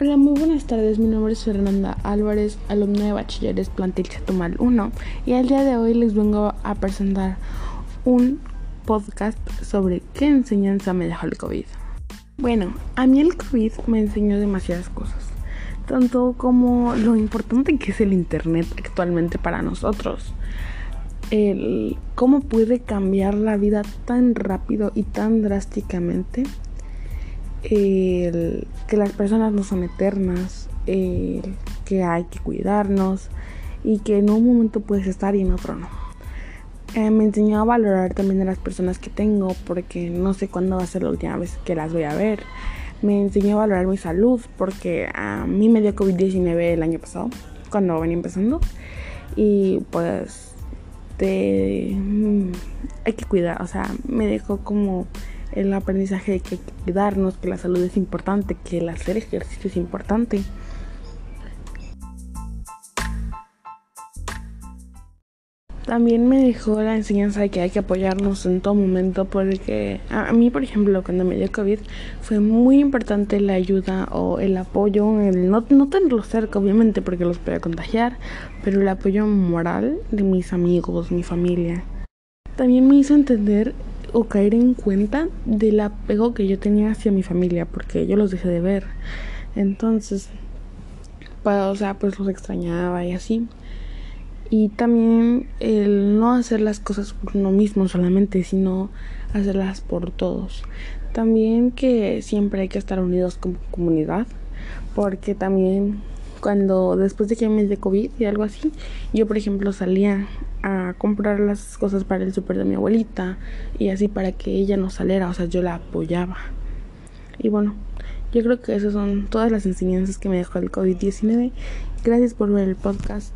Hola, muy buenas tardes. Mi nombre es Fernanda Álvarez, alumna de Bachilleres Plantel Chatumal 1, y el día de hoy les vengo a presentar un podcast sobre qué enseñanza me dejó el COVID. Bueno, a mí el COVID me enseñó demasiadas cosas, tanto como lo importante que es el Internet actualmente para nosotros, el cómo puede cambiar la vida tan rápido y tan drásticamente el, que las personas no son eternas, que hay que cuidarnos y que en un momento puedes estar y en otro no. Eh, me enseñó a valorar también a las personas que tengo porque no sé cuándo va a ser la última vez que las voy a ver. Me enseñó a valorar mi salud porque a mí me dio COVID-19 el año pasado, cuando venía empezando. Y pues te, mm, hay que cuidar, o sea, me dejó como el aprendizaje de que hay que cuidarnos, que la salud es importante, que el hacer ejercicio es importante. También me dejó la enseñanza de que hay que apoyarnos en todo momento porque a mí, por ejemplo, cuando me dio COVID fue muy importante la ayuda o el apoyo, el no, no tenerlo cerca, obviamente, porque los podía contagiar, pero el apoyo moral de mis amigos, mi familia. También me hizo entender o caer en cuenta del apego que yo tenía hacia mi familia, porque yo los dejé de ver. Entonces, pues, o sea, pues los extrañaba y así. Y también el no hacer las cosas por uno mismo solamente, sino hacerlas por todos. También que siempre hay que estar unidos como comunidad, porque también cuando después de que me de COVID y algo así, yo por ejemplo salía a comprar las cosas para el súper de mi abuelita y así para que ella no saliera, o sea, yo la apoyaba. Y bueno, yo creo que esas son todas las enseñanzas que me dejó el COVID-19. Gracias por ver el podcast.